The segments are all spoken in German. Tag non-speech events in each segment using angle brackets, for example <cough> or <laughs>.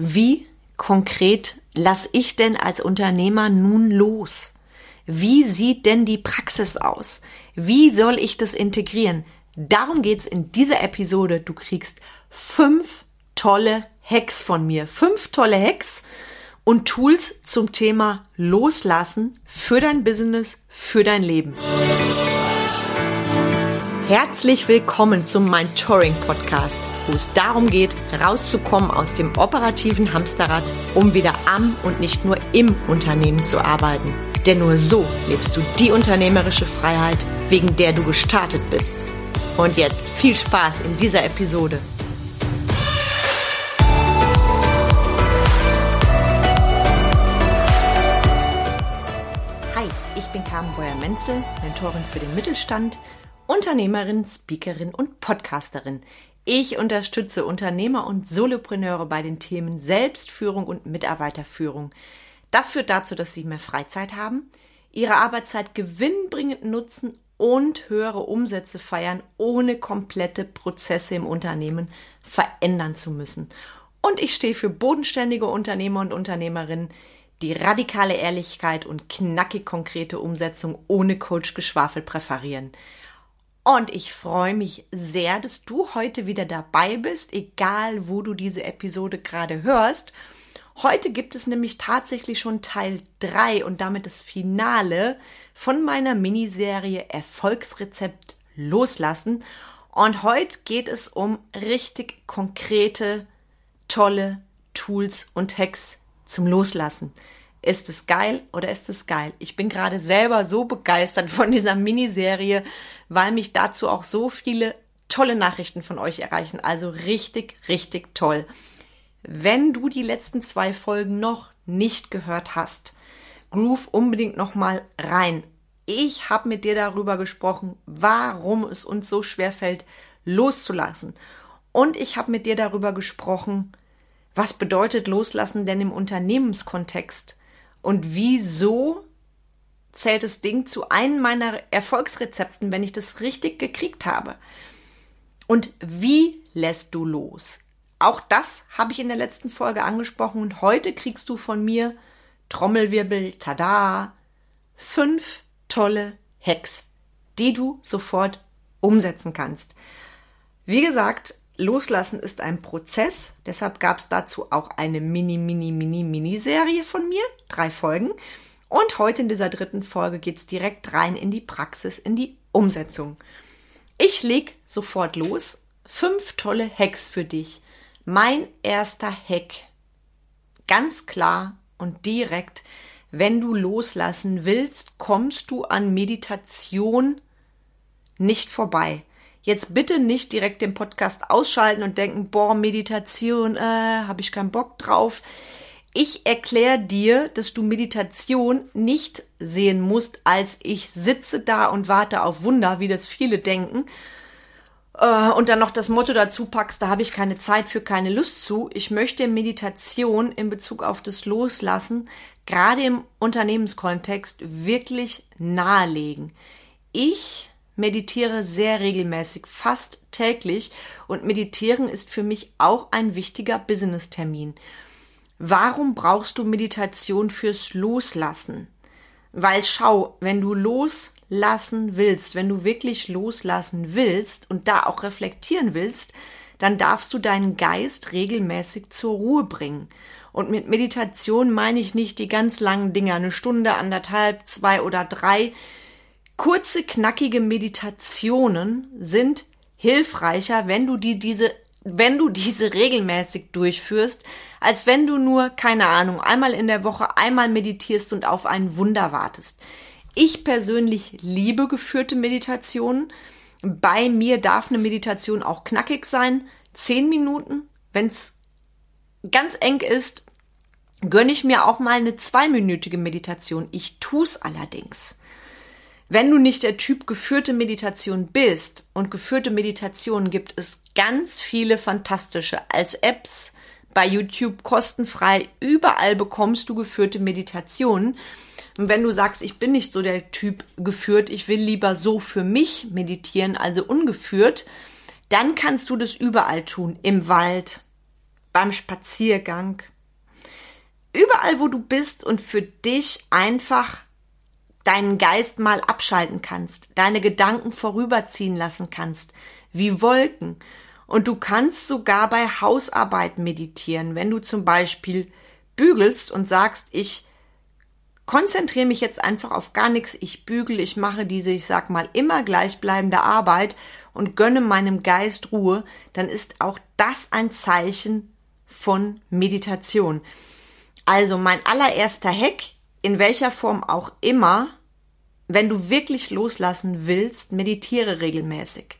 Wie konkret lasse ich denn als Unternehmer nun los? Wie sieht denn die Praxis aus? Wie soll ich das integrieren? Darum geht's in dieser Episode. Du kriegst fünf tolle Hacks von mir. Fünf tolle Hacks und Tools zum Thema Loslassen für dein Business, für dein Leben. Herzlich willkommen zum Mentoring Podcast, wo es darum geht, rauszukommen aus dem operativen Hamsterrad, um wieder am und nicht nur im Unternehmen zu arbeiten. Denn nur so lebst du die unternehmerische Freiheit, wegen der du gestartet bist. Und jetzt viel Spaß in dieser Episode. Hi, ich bin Carmen Breuer-Menzel, Mentorin für den Mittelstand Unternehmerin, Speakerin und Podcasterin. Ich unterstütze Unternehmer und Solopreneure bei den Themen Selbstführung und Mitarbeiterführung. Das führt dazu, dass sie mehr Freizeit haben, ihre Arbeitszeit gewinnbringend nutzen und höhere Umsätze feiern, ohne komplette Prozesse im Unternehmen verändern zu müssen. Und ich stehe für bodenständige Unternehmer und Unternehmerinnen, die radikale Ehrlichkeit und knackig konkrete Umsetzung ohne Coach-Geschwafel präferieren. Und ich freue mich sehr, dass du heute wieder dabei bist, egal wo du diese Episode gerade hörst. Heute gibt es nämlich tatsächlich schon Teil 3 und damit das Finale von meiner Miniserie Erfolgsrezept loslassen. Und heute geht es um richtig konkrete, tolle Tools und Hacks zum Loslassen. Ist es geil oder ist es geil? Ich bin gerade selber so begeistert von dieser Miniserie, weil mich dazu auch so viele tolle Nachrichten von euch erreichen. Also richtig, richtig toll. Wenn du die letzten zwei Folgen noch nicht gehört hast, groove unbedingt noch mal rein. Ich habe mit dir darüber gesprochen, warum es uns so schwer fällt, loszulassen. Und ich habe mit dir darüber gesprochen, was bedeutet loslassen denn im Unternehmenskontext? Und wieso zählt das Ding zu einem meiner Erfolgsrezepten, wenn ich das richtig gekriegt habe? Und wie lässt du los? Auch das habe ich in der letzten Folge angesprochen und heute kriegst du von mir Trommelwirbel, tada, fünf tolle Hacks, die du sofort umsetzen kannst. Wie gesagt, Loslassen ist ein Prozess, deshalb gab es dazu auch eine Mini, Mini, Mini, Mini-Serie von mir, drei Folgen. Und heute in dieser dritten Folge geht es direkt rein in die Praxis, in die Umsetzung. Ich leg sofort los. Fünf tolle Hacks für dich. Mein erster Hack. Ganz klar und direkt, wenn du loslassen willst, kommst du an Meditation nicht vorbei. Jetzt bitte nicht direkt den Podcast ausschalten und denken, boah, Meditation, äh, habe ich keinen Bock drauf. Ich erkläre dir, dass du Meditation nicht sehen musst, als ich sitze da und warte auf Wunder, wie das viele denken. Äh, und dann noch das Motto dazu packst, da habe ich keine Zeit für, keine Lust zu. Ich möchte Meditation in Bezug auf das Loslassen, gerade im Unternehmenskontext, wirklich nahelegen. Ich meditiere sehr regelmäßig, fast täglich und meditieren ist für mich auch ein wichtiger Business-Termin. Warum brauchst du Meditation fürs Loslassen? Weil schau, wenn du loslassen willst, wenn du wirklich loslassen willst und da auch reflektieren willst, dann darfst du deinen Geist regelmäßig zur Ruhe bringen. Und mit Meditation meine ich nicht die ganz langen Dinger, eine Stunde, anderthalb, zwei oder drei, Kurze, knackige Meditationen sind hilfreicher, wenn du die diese wenn du diese regelmäßig durchführst, als wenn du nur, keine Ahnung, einmal in der Woche einmal meditierst und auf ein Wunder wartest. Ich persönlich liebe geführte Meditationen. Bei mir darf eine Meditation auch knackig sein. Zehn Minuten. Wenn es ganz eng ist, gönne ich mir auch mal eine zweiminütige Meditation. Ich tu's allerdings. Wenn du nicht der Typ geführte Meditation bist und geführte Meditation gibt es ganz viele fantastische als Apps bei YouTube kostenfrei. Überall bekommst du geführte Meditationen. Und wenn du sagst, ich bin nicht so der Typ geführt, ich will lieber so für mich meditieren, also ungeführt, dann kannst du das überall tun. Im Wald, beim Spaziergang, überall, wo du bist und für dich einfach deinen Geist mal abschalten kannst, deine Gedanken vorüberziehen lassen kannst, wie Wolken. Und du kannst sogar bei Hausarbeit meditieren, wenn du zum Beispiel bügelst und sagst, ich konzentriere mich jetzt einfach auf gar nichts, ich bügel, ich mache diese, ich sag mal, immer gleichbleibende Arbeit und gönne meinem Geist Ruhe, dann ist auch das ein Zeichen von Meditation. Also mein allererster Hack, in welcher Form auch immer, wenn du wirklich loslassen willst, meditiere regelmäßig.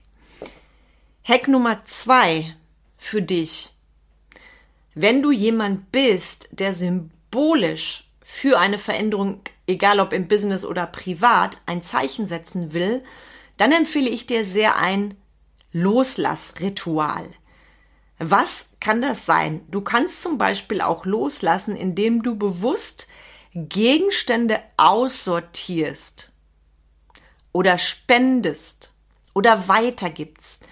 Hack Nummer zwei für dich. Wenn du jemand bist, der symbolisch für eine Veränderung, egal ob im Business oder privat, ein Zeichen setzen will, dann empfehle ich dir sehr ein Loslassritual. Was kann das sein? Du kannst zum Beispiel auch loslassen, indem du bewusst Gegenstände aussortierst oder spendest oder weitergibst.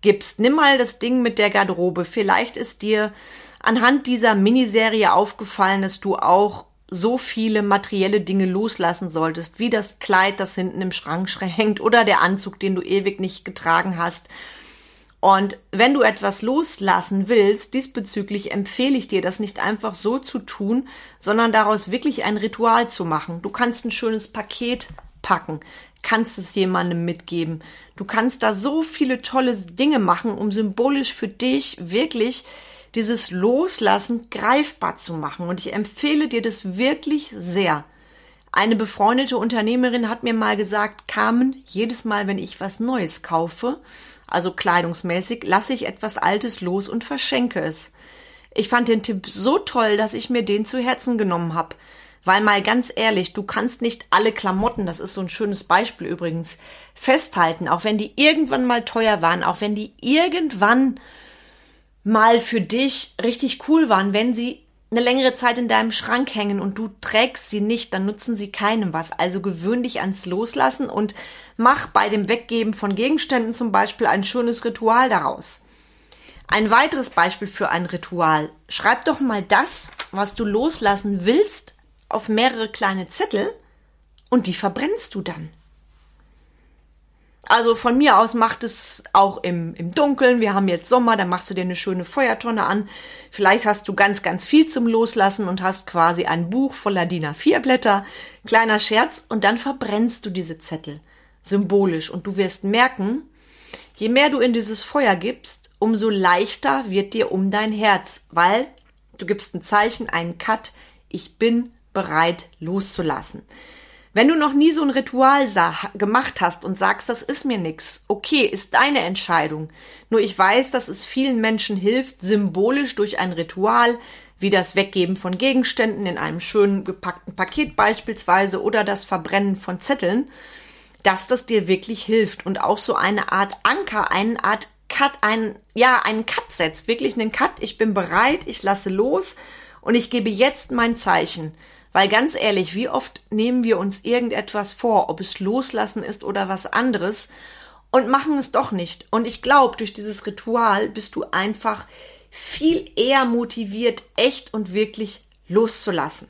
Gibst. Nimm mal das Ding mit der Garderobe. Vielleicht ist dir anhand dieser Miniserie aufgefallen, dass du auch so viele materielle Dinge loslassen solltest, wie das Kleid, das hinten im Schrank <laughs> hängt oder der Anzug, den du ewig nicht getragen hast und wenn du etwas loslassen willst, diesbezüglich empfehle ich dir, das nicht einfach so zu tun, sondern daraus wirklich ein Ritual zu machen. Du kannst ein schönes Paket packen, kannst es jemandem mitgeben. Du kannst da so viele tolle Dinge machen, um symbolisch für dich wirklich dieses Loslassen greifbar zu machen. Und ich empfehle dir das wirklich sehr. Eine befreundete Unternehmerin hat mir mal gesagt, Carmen, jedes Mal, wenn ich was Neues kaufe, also kleidungsmäßig, lasse ich etwas Altes los und verschenke es. Ich fand den Tipp so toll, dass ich mir den zu Herzen genommen habe. Weil mal ganz ehrlich, du kannst nicht alle Klamotten, das ist so ein schönes Beispiel übrigens, festhalten, auch wenn die irgendwann mal teuer waren, auch wenn die irgendwann mal für dich richtig cool waren, wenn sie eine längere Zeit in deinem Schrank hängen und du trägst sie nicht, dann nutzen sie keinem was. Also gewöhn dich ans Loslassen und mach bei dem Weggeben von Gegenständen zum Beispiel ein schönes Ritual daraus. Ein weiteres Beispiel für ein Ritual. Schreib doch mal das, was du loslassen willst, auf mehrere kleine Zettel und die verbrennst du dann. Also von mir aus macht es auch im, im Dunkeln. Wir haben jetzt Sommer, dann machst du dir eine schöne Feuertonne an. Vielleicht hast du ganz, ganz viel zum Loslassen und hast quasi ein Buch voller DIN A4 Blätter. Kleiner Scherz. Und dann verbrennst du diese Zettel. Symbolisch. Und du wirst merken, je mehr du in dieses Feuer gibst, umso leichter wird dir um dein Herz, weil du gibst ein Zeichen, einen Cut. Ich bin bereit loszulassen. Wenn du noch nie so ein Ritual gemacht hast und sagst, das ist mir nix, okay, ist deine Entscheidung. Nur ich weiß, dass es vielen Menschen hilft, symbolisch durch ein Ritual, wie das Weggeben von Gegenständen in einem schönen gepackten Paket beispielsweise oder das Verbrennen von Zetteln, dass das dir wirklich hilft und auch so eine Art Anker, eine Art Cut, ein, ja, einen Cut setzt, wirklich einen Cut. Ich bin bereit, ich lasse los und ich gebe jetzt mein Zeichen. Weil ganz ehrlich, wie oft nehmen wir uns irgendetwas vor, ob es loslassen ist oder was anderes, und machen es doch nicht. Und ich glaube, durch dieses Ritual bist du einfach viel eher motiviert, echt und wirklich loszulassen.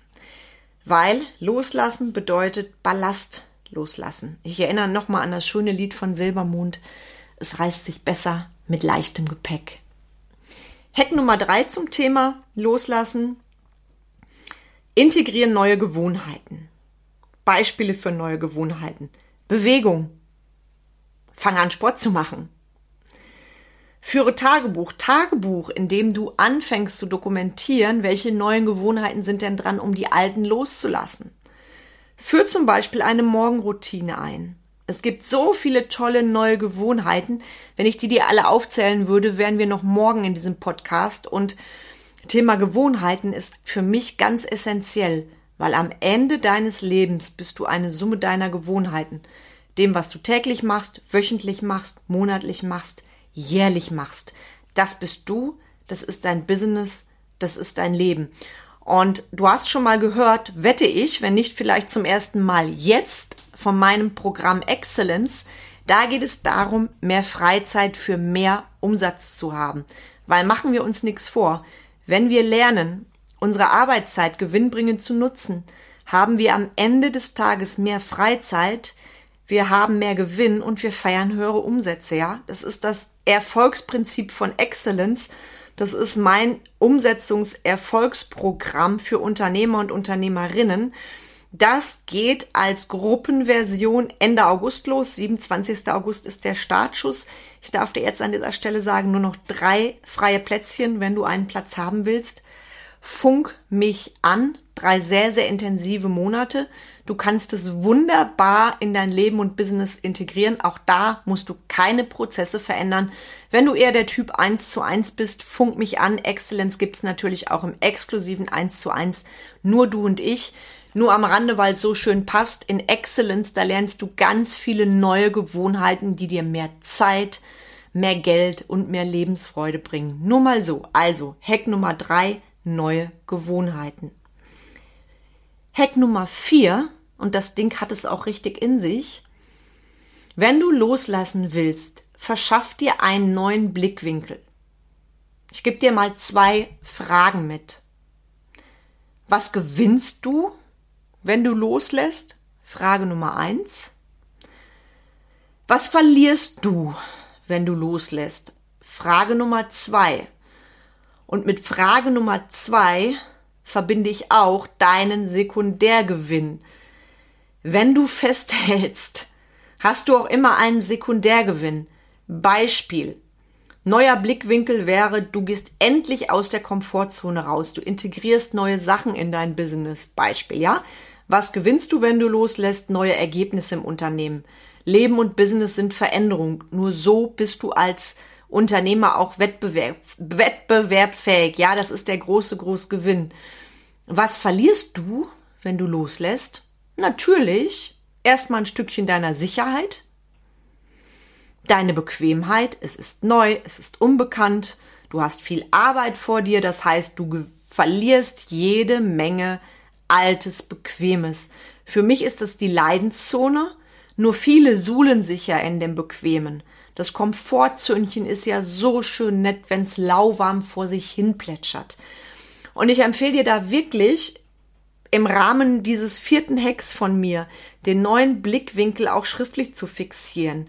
Weil loslassen bedeutet Ballast loslassen. Ich erinnere nochmal an das schöne Lied von Silbermond. Es reißt sich besser mit leichtem Gepäck. Hack Nummer drei zum Thema Loslassen. Integrieren neue Gewohnheiten. Beispiele für neue Gewohnheiten. Bewegung. Fang an, Sport zu machen. Führe Tagebuch. Tagebuch, in dem du anfängst zu dokumentieren, welche neuen Gewohnheiten sind denn dran, um die alten loszulassen. Führ zum Beispiel eine Morgenroutine ein. Es gibt so viele tolle neue Gewohnheiten. Wenn ich die dir alle aufzählen würde, wären wir noch morgen in diesem Podcast und Thema Gewohnheiten ist für mich ganz essentiell, weil am Ende deines Lebens bist du eine Summe deiner Gewohnheiten. Dem, was du täglich machst, wöchentlich machst, monatlich machst, jährlich machst. Das bist du, das ist dein Business, das ist dein Leben. Und du hast schon mal gehört, wette ich, wenn nicht vielleicht zum ersten Mal jetzt von meinem Programm Excellence, da geht es darum, mehr Freizeit für mehr Umsatz zu haben. Weil machen wir uns nichts vor Wenn wir lernen, unsere Arbeitszeit gewinnbringend zu nutzen, haben wir am Ende des Tages mehr Freizeit, wir haben mehr Gewinn und wir feiern höhere Umsätze, ja? Das ist das Erfolgsprinzip von Excellence. Das ist mein Umsetzungserfolgsprogramm für Unternehmer und Unternehmerinnen. Das geht als Gruppenversion Ende August los. 27. August ist der Startschuss. Ich darf dir jetzt an dieser Stelle sagen, nur noch drei freie Plätzchen, wenn du einen Platz haben willst. Funk mich an. Drei sehr, sehr intensive Monate. Du kannst es wunderbar in dein Leben und Business integrieren. Auch da musst du keine Prozesse verändern. Wenn du eher der Typ 1 zu 1 bist, funk mich an. Excellence gibt's natürlich auch im exklusiven 1 zu 1. Nur du und ich. Nur am Rande, weil es so schön passt. In Excellence, da lernst du ganz viele neue Gewohnheiten, die dir mehr Zeit, mehr Geld und mehr Lebensfreude bringen. Nur mal so. Also, Hack Nummer drei, neue Gewohnheiten. Hack Nummer vier, und das Ding hat es auch richtig in sich. Wenn du loslassen willst, verschaff dir einen neuen Blickwinkel. Ich gebe dir mal zwei Fragen mit. Was gewinnst du, wenn du loslässt? Frage Nummer eins. Was verlierst du, wenn du loslässt? Frage Nummer zwei. Und mit Frage Nummer zwei verbinde ich auch deinen Sekundärgewinn. Wenn du festhältst, hast du auch immer einen Sekundärgewinn. Beispiel. Neuer Blickwinkel wäre, du gehst endlich aus der Komfortzone raus. Du integrierst neue Sachen in dein Business. Beispiel, ja? Was gewinnst du, wenn du loslässt? Neue Ergebnisse im Unternehmen. Leben und Business sind Veränderung. Nur so bist du als Unternehmer auch wettbewerb, wettbewerbsfähig. Ja, das ist der große, große Gewinn. Was verlierst du, wenn du loslässt? Natürlich erstmal ein Stückchen deiner Sicherheit, deine Bequemheit. Es ist neu, es ist unbekannt. Du hast viel Arbeit vor dir. Das heißt, du verlierst jede Menge altes, bequemes. Für mich ist es die Leidenszone. Nur viele suhlen sich ja in dem Bequemen. Das Komfortzöhnchen ist ja so schön nett, wenn's lauwarm vor sich hin plätschert. Und ich empfehle dir da wirklich im Rahmen dieses vierten Hacks von mir den neuen Blickwinkel auch schriftlich zu fixieren.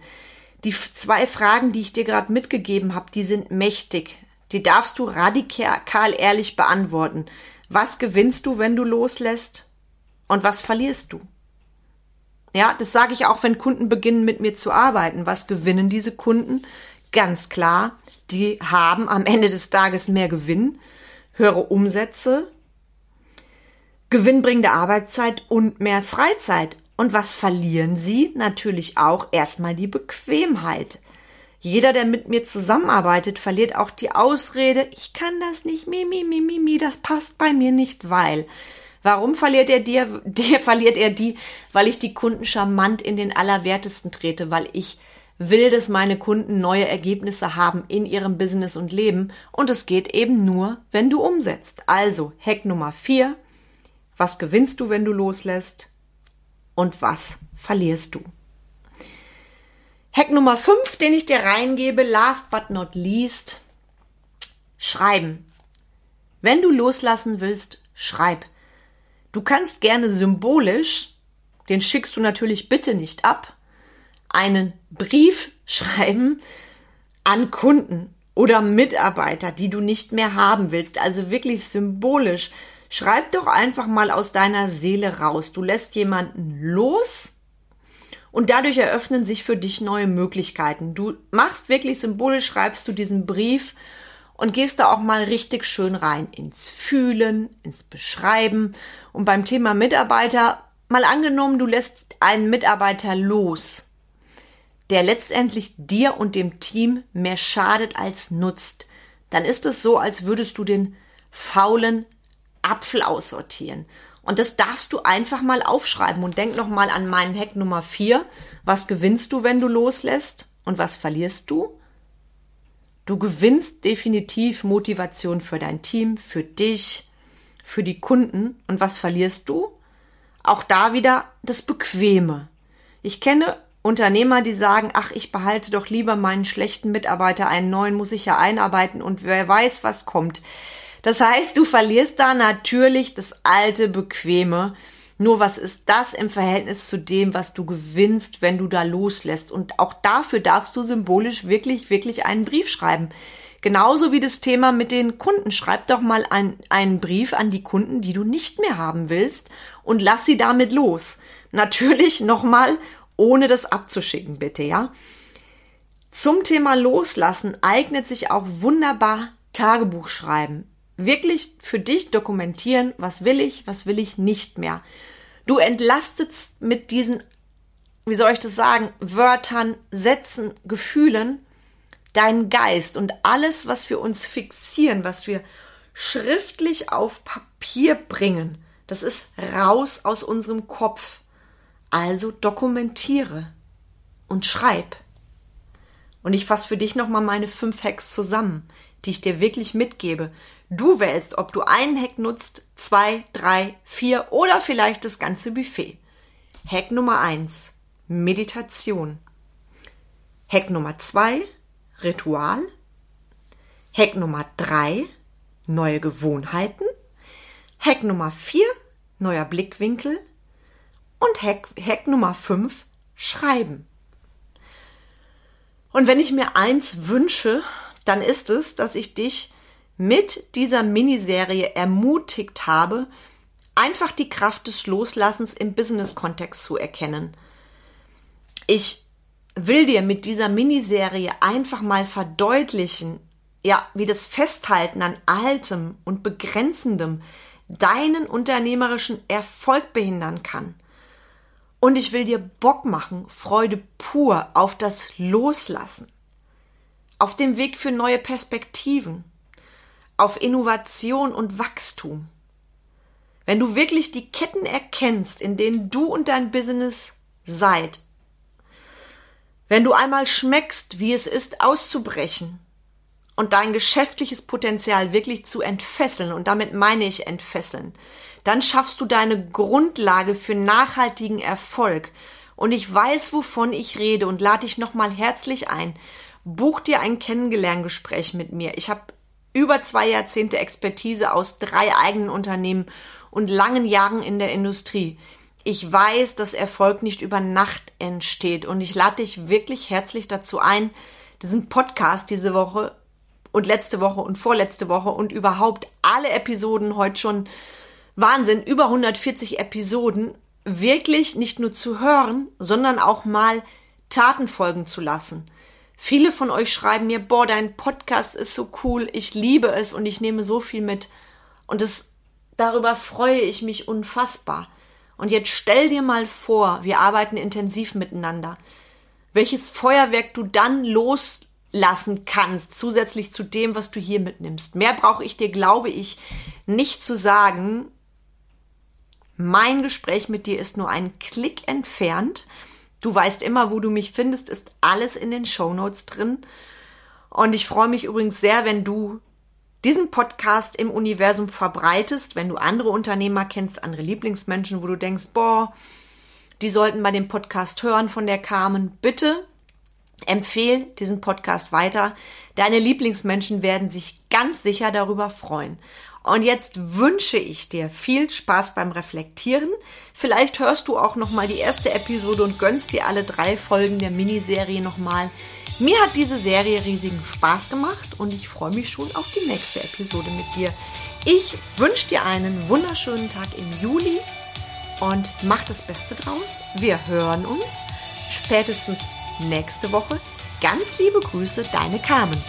Die zwei Fragen, die ich dir gerade mitgegeben habe, die sind mächtig. Die darfst du radikal ehrlich beantworten. Was gewinnst du, wenn du loslässt? Und was verlierst du? Ja, das sage ich auch, wenn Kunden beginnen mit mir zu arbeiten. Was gewinnen diese Kunden? Ganz klar, die haben am Ende des Tages mehr Gewinn, höhere Umsätze, gewinnbringende Arbeitszeit und mehr Freizeit. Und was verlieren sie? Natürlich auch erstmal die Bequemheit. Jeder, der mit mir zusammenarbeitet, verliert auch die Ausrede, ich kann das nicht, mi, mi, mi, mi, mi, das passt bei mir nicht, weil. Warum verliert er dir, <laughs> dir verliert er die? Weil ich die Kunden charmant in den Allerwertesten trete, weil ich will, dass meine Kunden neue Ergebnisse haben in ihrem Business und Leben und es geht eben nur, wenn du umsetzt. Also, Hack Nummer vier: Was gewinnst du, wenn du loslässt? Und was verlierst du? Hack Nummer fünf, den ich dir reingebe, last but not least, schreiben. Wenn du loslassen willst, schreib. Du kannst gerne symbolisch, den schickst du natürlich bitte nicht ab, einen Brief schreiben an Kunden oder Mitarbeiter, die du nicht mehr haben willst. Also wirklich symbolisch. Schreib doch einfach mal aus deiner Seele raus. Du lässt jemanden los und dadurch eröffnen sich für dich neue Möglichkeiten. Du machst wirklich symbolisch, schreibst du diesen Brief und gehst da auch mal richtig schön rein ins Fühlen, ins Beschreiben. Und beim Thema Mitarbeiter, mal angenommen, du lässt einen Mitarbeiter los, der letztendlich dir und dem Team mehr schadet als nutzt, dann ist es so, als würdest du den faulen Apfel aussortieren. Und das darfst du einfach mal aufschreiben und denk noch mal an meinen Hack Nummer vier. Was gewinnst du, wenn du loslässt? Und was verlierst du? Du gewinnst definitiv Motivation für dein Team, für dich, für die Kunden. Und was verlierst du? Auch da wieder das Bequeme. Ich kenne Unternehmer, die sagen, ach, ich behalte doch lieber meinen schlechten Mitarbeiter, einen neuen muss ich ja einarbeiten und wer weiß, was kommt. Das heißt, du verlierst da natürlich das alte, bequeme. Nur was ist das im Verhältnis zu dem, was du gewinnst, wenn du da loslässt? Und auch dafür darfst du symbolisch wirklich, wirklich einen Brief schreiben. Genauso wie das Thema mit den Kunden. Schreib doch mal ein, einen Brief an die Kunden, die du nicht mehr haben willst und lass sie damit los. Natürlich nochmal, ohne das abzuschicken, bitte, ja? Zum Thema Loslassen eignet sich auch wunderbar Tagebuch schreiben. Wirklich für dich dokumentieren, was will ich, was will ich nicht mehr. Du entlastest mit diesen, wie soll ich das sagen, Wörtern, Sätzen, Gefühlen deinen Geist und alles, was wir uns fixieren, was wir schriftlich auf Papier bringen, das ist raus aus unserem Kopf. Also dokumentiere und schreib. Und ich fasse für dich nochmal meine fünf Hacks zusammen, die ich dir wirklich mitgebe. Du wählst, ob du einen Hack nutzt, zwei, drei, vier oder vielleicht das ganze Buffet. Hack Nummer eins: Meditation. Hack Nummer zwei: Ritual. Hack Nummer drei: Neue Gewohnheiten. Hack Nummer vier: Neuer Blickwinkel. Und Hack, Hack Nummer fünf: Schreiben. Und wenn ich mir eins wünsche, dann ist es, dass ich dich mit dieser Miniserie ermutigt habe, einfach die Kraft des Loslassens im Business-Kontext zu erkennen. Ich will dir mit dieser Miniserie einfach mal verdeutlichen, ja, wie das Festhalten an Altem und Begrenzendem deinen unternehmerischen Erfolg behindern kann. Und ich will dir Bock machen, Freude pur auf das Loslassen, auf dem Weg für neue Perspektiven, auf Innovation und Wachstum. Wenn du wirklich die Ketten erkennst, in denen du und dein Business seid, wenn du einmal schmeckst, wie es ist, auszubrechen und dein geschäftliches Potenzial wirklich zu entfesseln, und damit meine ich entfesseln, dann schaffst du deine Grundlage für nachhaltigen Erfolg. Und ich weiß, wovon ich rede und lade dich nochmal herzlich ein. Buch dir ein Kennengelerngespräch mit mir. Ich habe über zwei Jahrzehnte Expertise aus drei eigenen Unternehmen und langen Jahren in der Industrie. Ich weiß, dass Erfolg nicht über Nacht entsteht und ich lade dich wirklich herzlich dazu ein, diesen Podcast diese Woche und letzte Woche und vorletzte Woche und überhaupt alle Episoden heute schon Wahnsinn, über 140 Episoden, wirklich nicht nur zu hören, sondern auch mal Taten folgen zu lassen. Viele von euch schreiben mir, boah, dein Podcast ist so cool, ich liebe es und ich nehme so viel mit. Und es, darüber freue ich mich unfassbar. Und jetzt stell dir mal vor, wir arbeiten intensiv miteinander. Welches Feuerwerk du dann loslassen kannst, zusätzlich zu dem, was du hier mitnimmst. Mehr brauche ich dir, glaube ich, nicht zu sagen. Mein Gespräch mit dir ist nur ein Klick entfernt. Du weißt immer, wo du mich findest, ist alles in den Show Notes drin. Und ich freue mich übrigens sehr, wenn du diesen Podcast im Universum verbreitest, wenn du andere Unternehmer kennst, andere Lieblingsmenschen, wo du denkst, boah, die sollten bei dem Podcast hören von der Carmen. Bitte empfehl diesen Podcast weiter. Deine Lieblingsmenschen werden sich ganz sicher darüber freuen. Und jetzt wünsche ich dir viel Spaß beim Reflektieren. Vielleicht hörst du auch noch mal die erste Episode und gönnst dir alle drei Folgen der Miniserie noch mal. Mir hat diese Serie riesigen Spaß gemacht und ich freue mich schon auf die nächste Episode mit dir. Ich wünsche dir einen wunderschönen Tag im Juli und mach das Beste draus. Wir hören uns spätestens nächste Woche. Ganz liebe Grüße, deine Carmen.